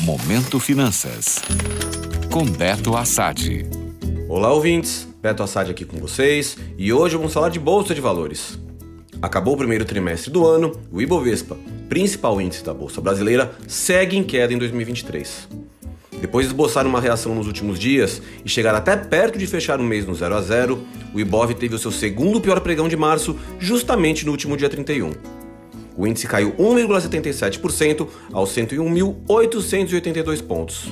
Momento Finanças. Com Beto Assad. Olá, ouvintes. Beto Assad aqui com vocês e hoje vamos falar de Bolsa de Valores. Acabou o primeiro trimestre do ano, o Ibovespa, principal índice da Bolsa Brasileira, segue em queda em 2023. Depois de esboçar uma reação nos últimos dias e chegar até perto de fechar o mês no 0 a 0, o Ibov teve o seu segundo pior pregão de março, justamente no último dia 31. O índice caiu 1,77% aos 101.882 pontos.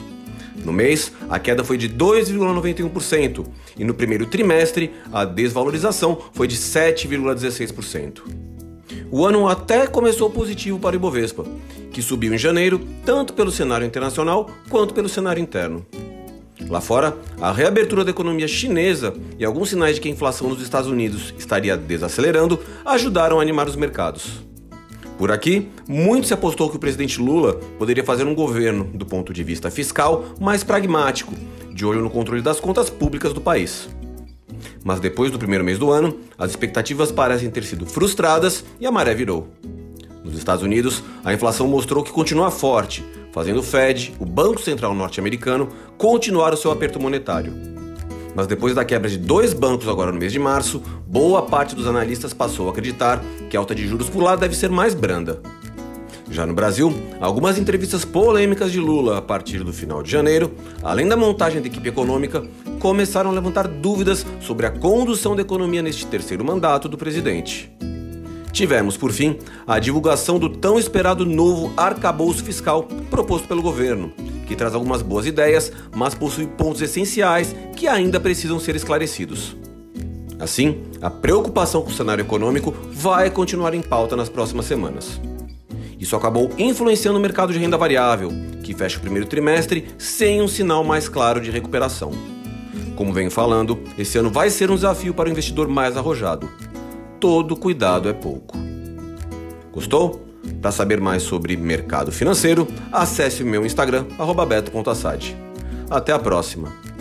No mês, a queda foi de 2,91% e no primeiro trimestre, a desvalorização foi de 7,16%. O ano até começou positivo para o Ibovespa, que subiu em janeiro tanto pelo cenário internacional quanto pelo cenário interno. Lá fora, a reabertura da economia chinesa e alguns sinais de que a inflação nos Estados Unidos estaria desacelerando ajudaram a animar os mercados. Por aqui, muito se apostou que o presidente Lula poderia fazer um governo, do ponto de vista fiscal, mais pragmático, de olho no controle das contas públicas do país. Mas depois do primeiro mês do ano, as expectativas parecem ter sido frustradas e a maré virou. Nos Estados Unidos, a inflação mostrou que continua forte, fazendo o Fed, o Banco Central norte-americano, continuar o seu aperto monetário. Mas depois da quebra de dois bancos agora no mês de março, boa parte dos analistas passou a acreditar que a alta de juros por lá deve ser mais branda. Já no Brasil, algumas entrevistas polêmicas de Lula a partir do final de janeiro, além da montagem da equipe econômica, começaram a levantar dúvidas sobre a condução da economia neste terceiro mandato do presidente. Tivemos, por fim, a divulgação do tão esperado novo arcabouço fiscal proposto pelo governo, que traz algumas boas ideias, mas possui pontos essenciais que ainda precisam ser esclarecidos. Assim, a preocupação com o cenário econômico vai continuar em pauta nas próximas semanas. Isso acabou influenciando o mercado de renda variável, que fecha o primeiro trimestre sem um sinal mais claro de recuperação. Como venho falando, esse ano vai ser um desafio para o investidor mais arrojado. Todo cuidado é pouco. Gostou? Para saber mais sobre mercado financeiro, acesse o meu Instagram, beto.assad. Até a próxima!